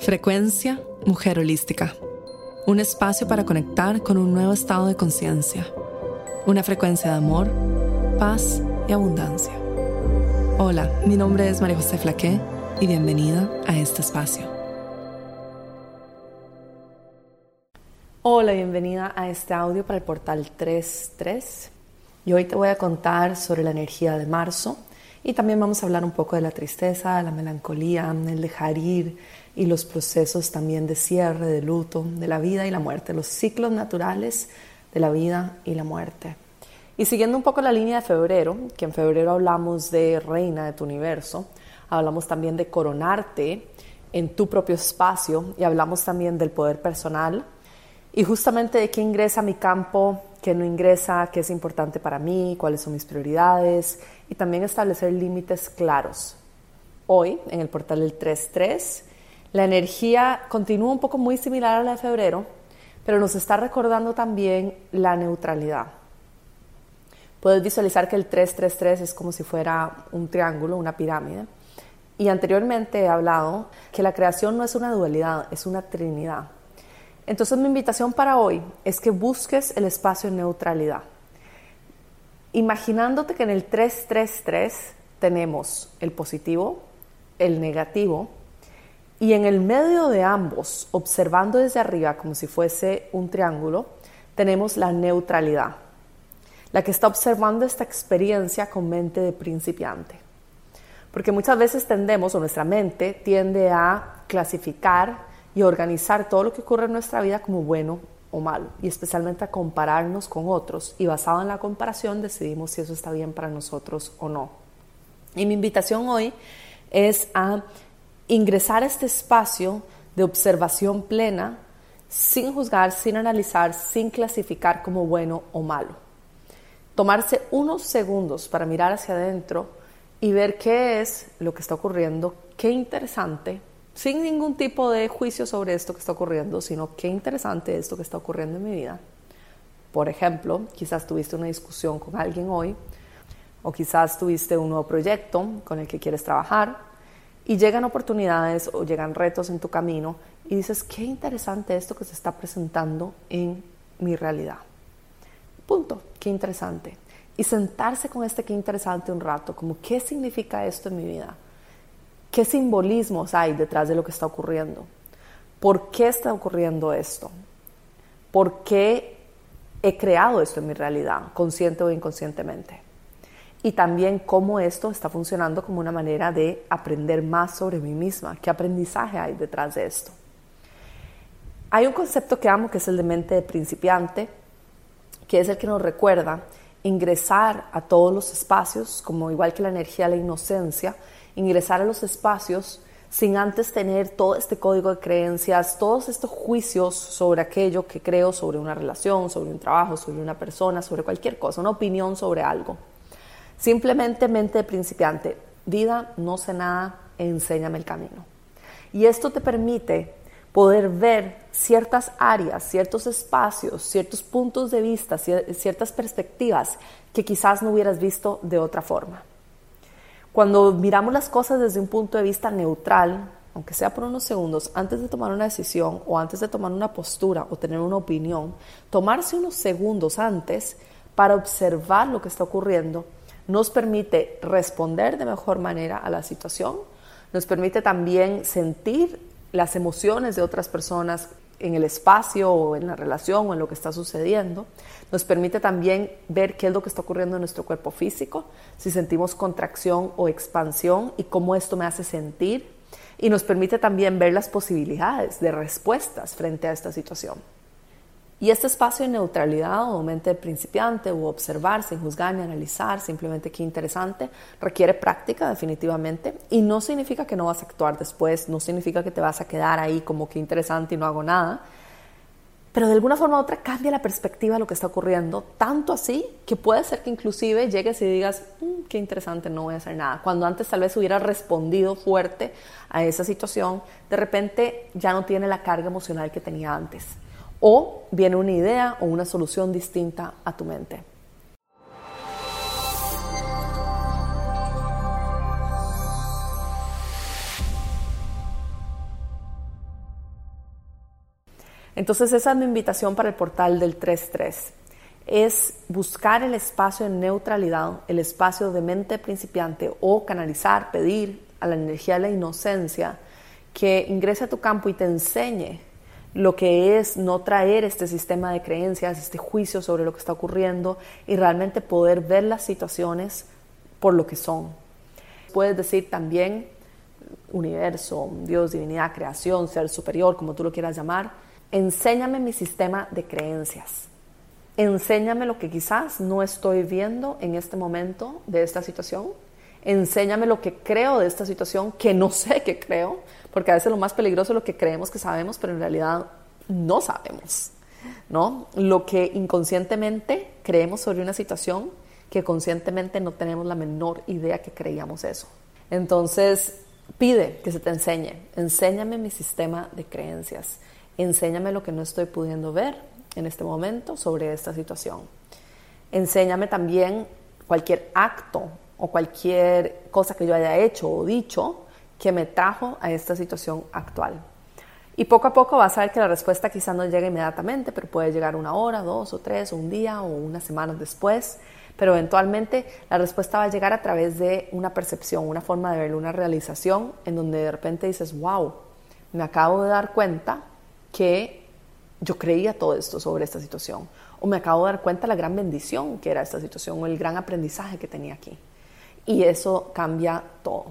Frecuencia Mujer Holística. Un espacio para conectar con un nuevo estado de conciencia. Una frecuencia de amor, paz y abundancia. Hola, mi nombre es María José Flaqué y bienvenida a este espacio. Hola, bienvenida a este audio para el portal 33. Y hoy te voy a contar sobre la energía de marzo y también vamos a hablar un poco de la tristeza, la melancolía, el dejar ir y los procesos también de cierre, de luto, de la vida y la muerte, los ciclos naturales de la vida y la muerte. Y siguiendo un poco la línea de febrero, que en febrero hablamos de reina de tu universo, hablamos también de coronarte en tu propio espacio y hablamos también del poder personal y justamente de qué ingresa a mi campo, qué no ingresa, qué es importante para mí, cuáles son mis prioridades y también establecer límites claros. Hoy, en el portal del 3.3, la energía continúa un poco muy similar a la de febrero, pero nos está recordando también la neutralidad. Puedes visualizar que el 333 es como si fuera un triángulo, una pirámide. Y anteriormente he hablado que la creación no es una dualidad, es una trinidad. Entonces mi invitación para hoy es que busques el espacio en neutralidad. Imaginándote que en el 333 tenemos el positivo, el negativo, y en el medio de ambos, observando desde arriba como si fuese un triángulo, tenemos la neutralidad, la que está observando esta experiencia con mente de principiante. Porque muchas veces tendemos, o nuestra mente tiende a clasificar y organizar todo lo que ocurre en nuestra vida como bueno o malo, y especialmente a compararnos con otros, y basado en la comparación decidimos si eso está bien para nosotros o no. Y mi invitación hoy es a ingresar a este espacio de observación plena sin juzgar, sin analizar, sin clasificar como bueno o malo. Tomarse unos segundos para mirar hacia adentro y ver qué es lo que está ocurriendo, qué interesante, sin ningún tipo de juicio sobre esto que está ocurriendo, sino qué interesante esto que está ocurriendo en mi vida. Por ejemplo, quizás tuviste una discusión con alguien hoy, o quizás tuviste un nuevo proyecto con el que quieres trabajar, y llegan oportunidades o llegan retos en tu camino y dices, qué interesante esto que se está presentando en mi realidad. Punto, qué interesante. Y sentarse con este qué interesante un rato, como qué significa esto en mi vida, qué simbolismos hay detrás de lo que está ocurriendo, por qué está ocurriendo esto, por qué he creado esto en mi realidad, consciente o inconscientemente y también cómo esto está funcionando como una manera de aprender más sobre mí misma, qué aprendizaje hay detrás de esto. Hay un concepto que amo que es el de mente de principiante, que es el que nos recuerda ingresar a todos los espacios, como igual que la energía, la inocencia, ingresar a los espacios sin antes tener todo este código de creencias, todos estos juicios sobre aquello que creo sobre una relación, sobre un trabajo, sobre una persona, sobre cualquier cosa, una opinión sobre algo. Simplemente mente de principiante. Vida, no sé nada, enséñame el camino. Y esto te permite poder ver ciertas áreas, ciertos espacios, ciertos puntos de vista, ciertas perspectivas que quizás no hubieras visto de otra forma. Cuando miramos las cosas desde un punto de vista neutral, aunque sea por unos segundos, antes de tomar una decisión o antes de tomar una postura o tener una opinión, tomarse unos segundos antes para observar lo que está ocurriendo nos permite responder de mejor manera a la situación, nos permite también sentir las emociones de otras personas en el espacio o en la relación o en lo que está sucediendo. Nos permite también ver qué es lo que está ocurriendo en nuestro cuerpo físico, si sentimos contracción o expansión y cómo esto me hace sentir. Y nos permite también ver las posibilidades de respuestas frente a esta situación. Y este espacio de neutralidad o mente principiante o observar sin juzgar ni analizar, simplemente qué interesante, requiere práctica definitivamente y no significa que no vas a actuar después, no significa que te vas a quedar ahí como que interesante y no hago nada, pero de alguna forma u otra cambia la perspectiva de lo que está ocurriendo, tanto así que puede ser que inclusive llegues y digas, mm, qué interesante, no voy a hacer nada. Cuando antes tal vez hubiera respondido fuerte a esa situación, de repente ya no tiene la carga emocional que tenía antes o viene una idea o una solución distinta a tu mente. Entonces esa es mi invitación para el portal del 3.3. Es buscar el espacio de neutralidad, el espacio de mente principiante o canalizar, pedir a la energía de la inocencia que ingrese a tu campo y te enseñe lo que es no traer este sistema de creencias, este juicio sobre lo que está ocurriendo y realmente poder ver las situaciones por lo que son. Puedes decir también universo, Dios, divinidad, creación, ser superior, como tú lo quieras llamar, enséñame mi sistema de creencias. Enséñame lo que quizás no estoy viendo en este momento de esta situación. Enséñame lo que creo de esta situación que no sé que creo, porque a veces lo más peligroso es lo que creemos que sabemos, pero en realidad no sabemos, ¿no? Lo que inconscientemente creemos sobre una situación que conscientemente no tenemos la menor idea que creíamos eso. Entonces, pide que se te enseñe, enséñame mi sistema de creencias, enséñame lo que no estoy pudiendo ver en este momento sobre esta situación. Enséñame también cualquier acto o cualquier cosa que yo haya hecho o dicho que me trajo a esta situación actual. Y poco a poco vas a ver que la respuesta quizás no llegue inmediatamente, pero puede llegar una hora, dos o tres, o un día o unas semanas después. Pero eventualmente la respuesta va a llegar a través de una percepción, una forma de verlo, una realización en donde de repente dices, wow, me acabo de dar cuenta que yo creía todo esto sobre esta situación. O me acabo de dar cuenta la gran bendición que era esta situación o el gran aprendizaje que tenía aquí. Y eso cambia todo.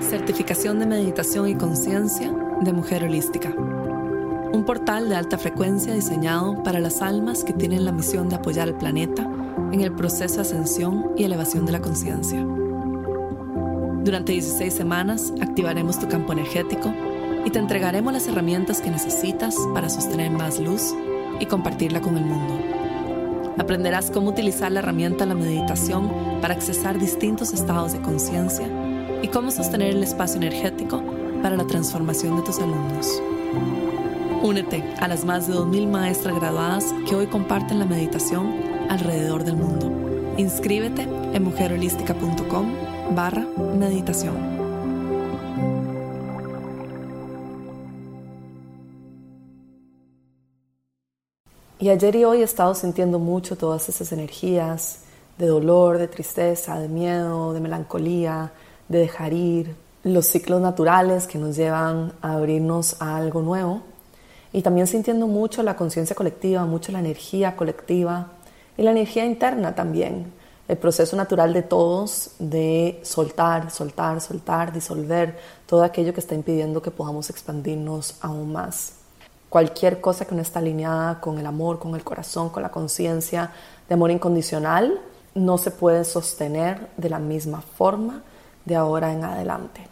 Certificación de Meditación y Conciencia de Mujer Holística. Un portal de alta frecuencia diseñado para las almas que tienen la misión de apoyar al planeta en el proceso de ascensión y elevación de la conciencia. Durante 16 semanas activaremos tu campo energético y te entregaremos las herramientas que necesitas para sostener más luz y compartirla con el mundo. Aprenderás cómo utilizar la herramienta de la meditación para accesar distintos estados de conciencia y cómo sostener el espacio energético para la transformación de tus alumnos. Únete a las más de 2.000 maestras graduadas que hoy comparten la meditación alrededor del mundo. Inscríbete en mujerholística.com barra meditación. Y ayer y hoy he estado sintiendo mucho todas esas energías de dolor, de tristeza, de miedo, de melancolía, de dejar ir, los ciclos naturales que nos llevan a abrirnos a algo nuevo y también sintiendo mucho la conciencia colectiva, mucho la energía colectiva y la energía interna también, el proceso natural de todos de soltar, soltar, soltar, disolver todo aquello que está impidiendo que podamos expandirnos aún más. Cualquier cosa que no está alineada con el amor, con el corazón, con la conciencia de amor incondicional, no se puede sostener de la misma forma de ahora en adelante.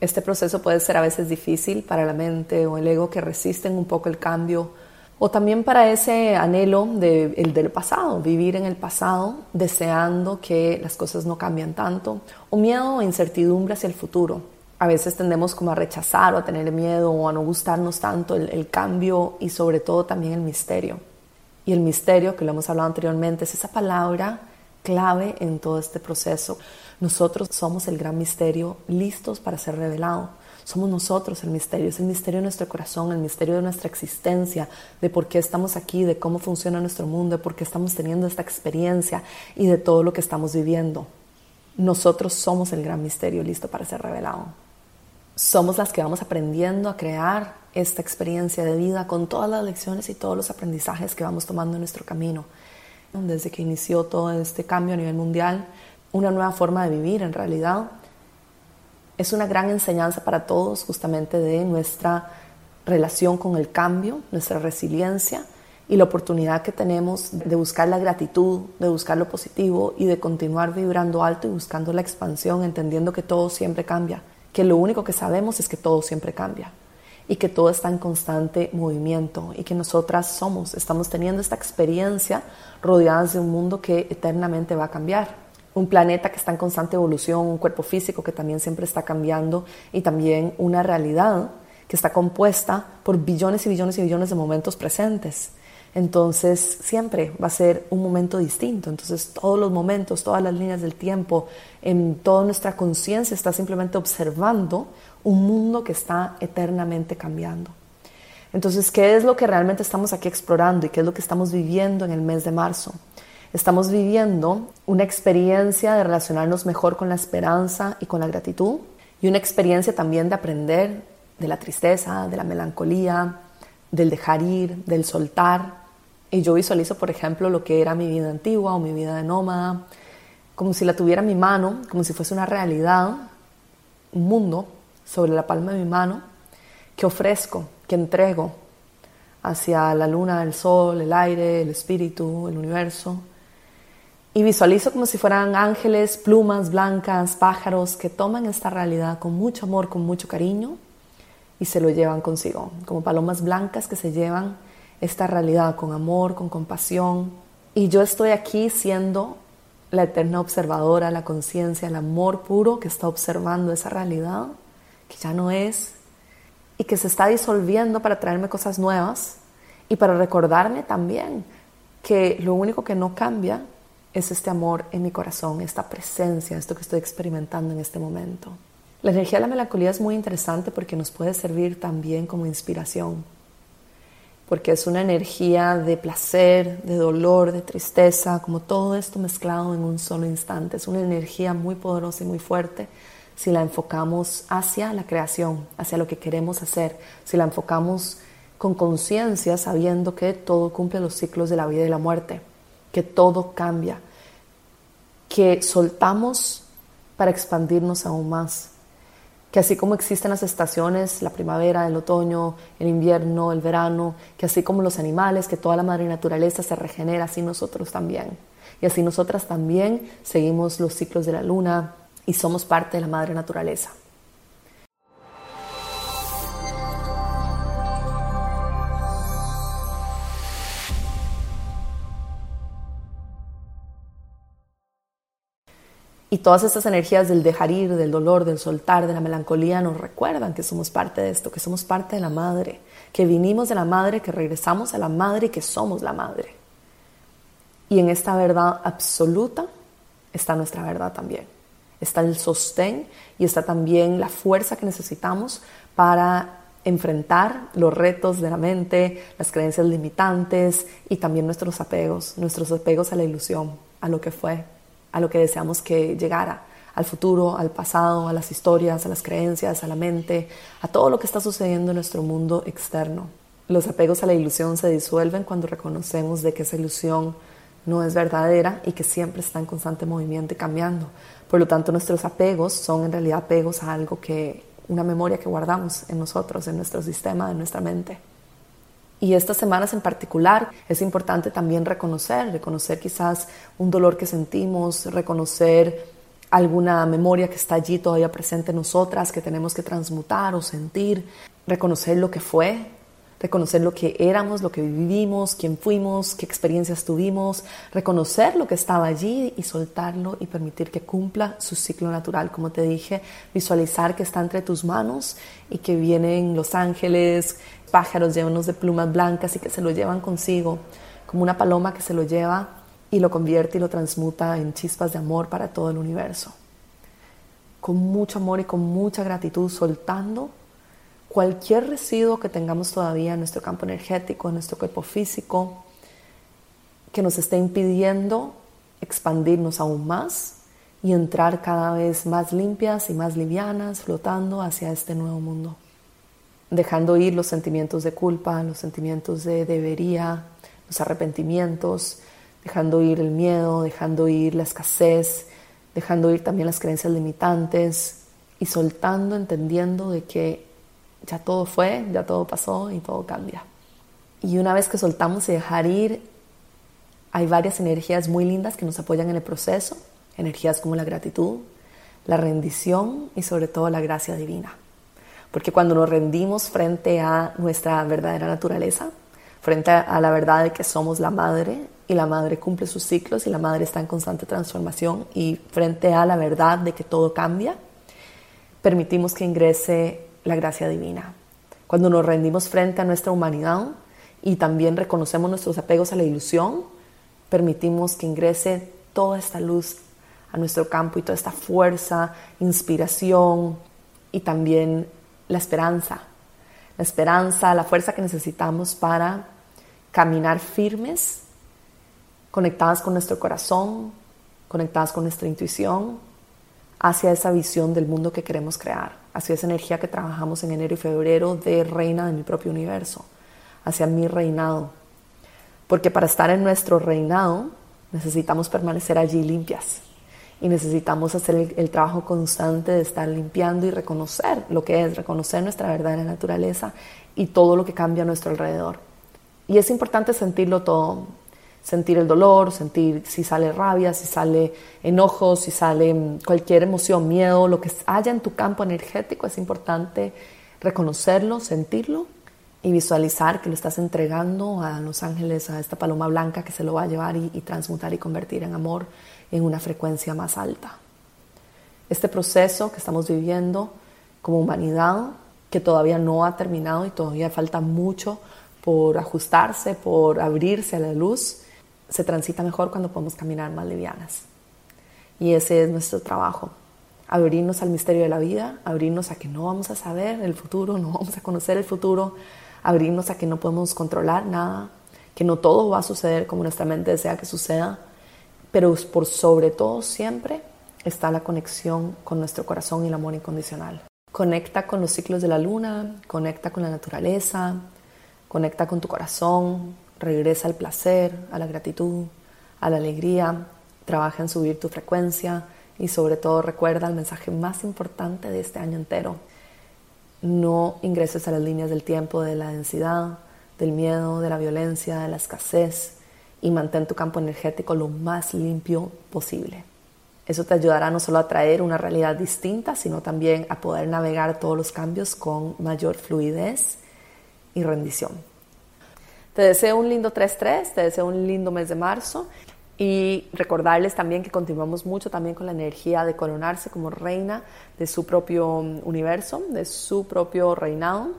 Este proceso puede ser a veces difícil para la mente o el ego que resisten un poco el cambio o también para ese anhelo de, el del pasado, vivir en el pasado deseando que las cosas no cambien tanto o miedo o incertidumbre hacia el futuro. A veces tendemos como a rechazar o a tener miedo o a no gustarnos tanto el, cambio y sobre todo también el misterio. Y el misterio, que lo hemos hablado anteriormente, es esa palabra clave en todo este proceso. Nosotros somos el gran misterio listos para ser revelado. Somos nosotros el misterio, es el misterio de nuestro corazón, el misterio de nuestra existencia, de por qué estamos aquí, de cómo funciona nuestro mundo, de por qué estamos teniendo esta experiencia y de todo lo que estamos viviendo. Nosotros somos el gran misterio listo para ser revelado. Somos las que vamos aprendiendo a crear esta experiencia de vida con todas las lecciones y todos los aprendizajes que vamos tomando en nuestro camino. Desde que inició todo este cambio a nivel mundial, una nueva forma de vivir en realidad. Es una gran enseñanza para todos justamente de nuestra relación con el cambio, nuestra resiliencia y la oportunidad que tenemos de buscar la gratitud, de buscar lo positivo y de continuar vibrando alto y buscando la expansión, entendiendo que todo siempre cambia, que lo único que sabemos es que todo siempre cambia y que todo está en constante movimiento y que nosotras somos, estamos teniendo esta experiencia rodeadas de un mundo que eternamente va a cambiar un planeta que está en constante evolución, un cuerpo físico que también siempre está cambiando y también una realidad que está compuesta por billones y billones y billones de momentos presentes. Entonces siempre va a ser un momento distinto. Entonces todos los momentos, todas las líneas del tiempo, en toda nuestra conciencia está simplemente observando un mundo que está eternamente cambiando. Entonces, ¿qué es lo que realmente estamos aquí explorando y qué es lo que estamos viviendo en el mes de marzo? Estamos viviendo una experiencia de relacionarnos mejor con la esperanza y con la gratitud y una experiencia también de aprender de la tristeza, de la melancolía, del dejar ir, del soltar. Y yo visualizo, por ejemplo, lo que era mi vida antigua o mi vida de nómada, como si la tuviera en mi mano, como si fuese una realidad, un mundo sobre la palma de mi mano que ofrezco, que entrego hacia la luna, el sol, el aire, el espíritu, el universo. Y visualizo como si fueran ángeles, plumas blancas, pájaros que toman esta realidad con mucho amor, con mucho cariño y se lo llevan consigo, como palomas blancas que se llevan esta realidad con amor, con compasión. Y yo estoy aquí siendo la eterna observadora, la conciencia, el amor puro que está observando esa realidad, que ya no es, y que se está disolviendo para traerme cosas nuevas y para recordarme también que lo único que no cambia es este amor en mi corazón, esta presencia, esto que estoy experimentando en este momento. La energía de la melancolía es muy interesante porque nos puede servir también como inspiración, porque es una energía de placer, de dolor, de tristeza, como todo esto mezclado en un solo instante. Es una energía muy poderosa y muy fuerte si la enfocamos hacia la creación, hacia lo que queremos hacer, si la enfocamos con conciencia, sabiendo que todo cumple los ciclos de la vida y la muerte, que todo cambia, que soltamos para expandirnos aún más, que así como existen las estaciones, la primavera, el otoño, el invierno, el verano, que así como los animales, que toda la madre naturaleza se regenera, así nosotros también. Y así nosotras también seguimos los ciclos de la luna, y somos parte de la madre naturaleza. Y todas estas energías del dejar ir, del dolor, del soltar, de la melancolía nos recuerdan que somos parte de esto, que somos parte de la madre, que vinimos de la madre, que regresamos a la madre y que somos la madre. Y en esta verdad absoluta está nuestra verdad también está el sostén y está también la fuerza que necesitamos para enfrentar los retos de la mente, las creencias limitantes y también nuestros apegos, nuestros apegos a la ilusión, a lo que fue, a lo que deseamos que llegara, al futuro, al pasado, a las historias, a las creencias, a la mente, a todo lo que está sucediendo en nuestro mundo externo. Los apegos a la ilusión se disuelven cuando reconocemos de que esa ilusión no es verdadera y que siempre está en constante movimiento y cambiando. Por lo tanto, nuestros apegos son en realidad apegos a algo que, una memoria que guardamos en nosotros, en nuestro sistema, en nuestra mente. Y estas semanas en particular es importante también reconocer, reconocer quizás un dolor que sentimos, reconocer alguna memoria que está allí todavía presente en nosotras, que tenemos que transmutar o sentir, reconocer lo que fue, reconocer lo que éramos, lo que vivimos, quién fuimos, qué experiencias tuvimos, reconocer lo que estaba allí y soltarlo y permitir que cumpla su ciclo natural. Como te dije, visualizar que está entre tus manos y que vienen los ángeles, pájaros llenos de plumas blancas y que se lo llevan consigo, como una paloma que se lo lleva y lo convierte y lo transmuta en chispas de amor para todo el universo. Con mucho amor y con mucha gratitud, soltando cualquier residuo que tengamos todavía en nuestro campo energético, en nuestro cuerpo físico, que nos esté impidiendo expandirnos aún más y entrar cada vez más limpias y más livianas, flotando hacia este nuevo mundo. Dejando ir los sentimientos de culpa, los sentimientos de debería, los arrepentimientos, dejando ir el miedo, dejando ir la escasez, dejando ir también las creencias limitantes y soltando, entendiendo de que ya todo fue, ya todo pasó y todo cambia. Y una vez que soltamos y dejar ir, hay varias energías muy lindas que nos apoyan en el proceso, energías como la gratitud, la rendición y sobre todo la gracia divina. Porque cuando nos rendimos frente a nuestra verdadera naturaleza, frente a la verdad de que somos la madre y la madre cumple sus ciclos y la madre está en constante transformación y frente a la verdad de que todo cambia, permitimos que ingrese la gracia divina. Cuando nos rendimos frente a nuestra humanidad y también reconocemos nuestros apegos a la ilusión, permitimos que ingrese toda esta luz a nuestro campo y toda esta fuerza, inspiración y también la esperanza. La esperanza, la fuerza que necesitamos para caminar firmes, conectadas con nuestro corazón, conectadas con nuestra intuición, hacia esa visión del mundo que queremos crear, hacia esa energía que trabajamos en enero y febrero de reina de mi propio universo hacia mi reinado. Porque para estar en nuestro reinado necesitamos permanecer allí limpias y necesitamos hacer el, trabajo constante de estar limpiando y reconocer lo que es, reconocer nuestra verdadera naturaleza y todo lo que cambia a nuestro alrededor. Y es importante sentirlo todo, sentir el dolor, sentir si sale rabia, si sale enojo, si sale mm, cualquier emoción, miedo, lo que haya en tu campo energético, es importante reconocerlo, sentirlo y visualizar que lo estás entregando a los ángeles, a esta paloma blanca que se lo va a llevar y, transmutar y convertir en amor en una frecuencia más alta. Este proceso que estamos viviendo como humanidad, que todavía no ha terminado y todavía falta mucho por ajustarse, por abrirse a la luz, se transita mejor cuando podemos caminar más livianas. Y ese es nuestro trabajo, abrirnos al misterio de la vida, abrirnos a que no vamos a saber el futuro, no vamos a conocer el futuro, abrirnos a que no podemos controlar nada, que no todo va a suceder como nuestra mente desea que suceda, pero por sobre todo siempre está la conexión con nuestro corazón y el amor incondicional. Conecta con los ciclos de la luna, conecta con la naturaleza, conecta con tu corazón, regresa al placer, a la gratitud, a la alegría, trabaja en subir tu frecuencia y sobre todo recuerda el mensaje más importante de este año entero, no ingreses a las líneas del tiempo de la densidad, del miedo, de la violencia, de la escasez y mantén tu campo energético lo más limpio posible. Eso te ayudará no solo a traer una realidad distinta, sino también a poder navegar todos los cambios con mayor fluidez y rendición. Te deseo un lindo 3-3, te deseo un lindo mes de marzo y recordarles también que continuamos mucho también con la energía de coronarse como reina de su propio universo, de su propio reinado.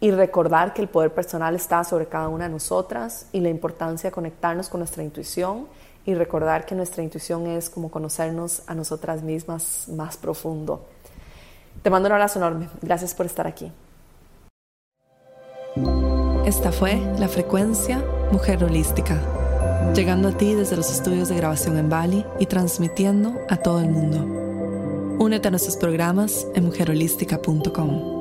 Y recordar que el poder personal está sobre cada una de nosotras y la importancia de conectarnos con nuestra intuición y recordar que nuestra intuición es como conocernos a nosotras mismas más profundo. Te mando un abrazo enorme. Gracias por estar aquí. Esta fue la frecuencia Mujer Holística llegando a ti desde los estudios de grabación en Bali y transmitiendo a todo el mundo. Únete a nuestros programas en mujerholística.com.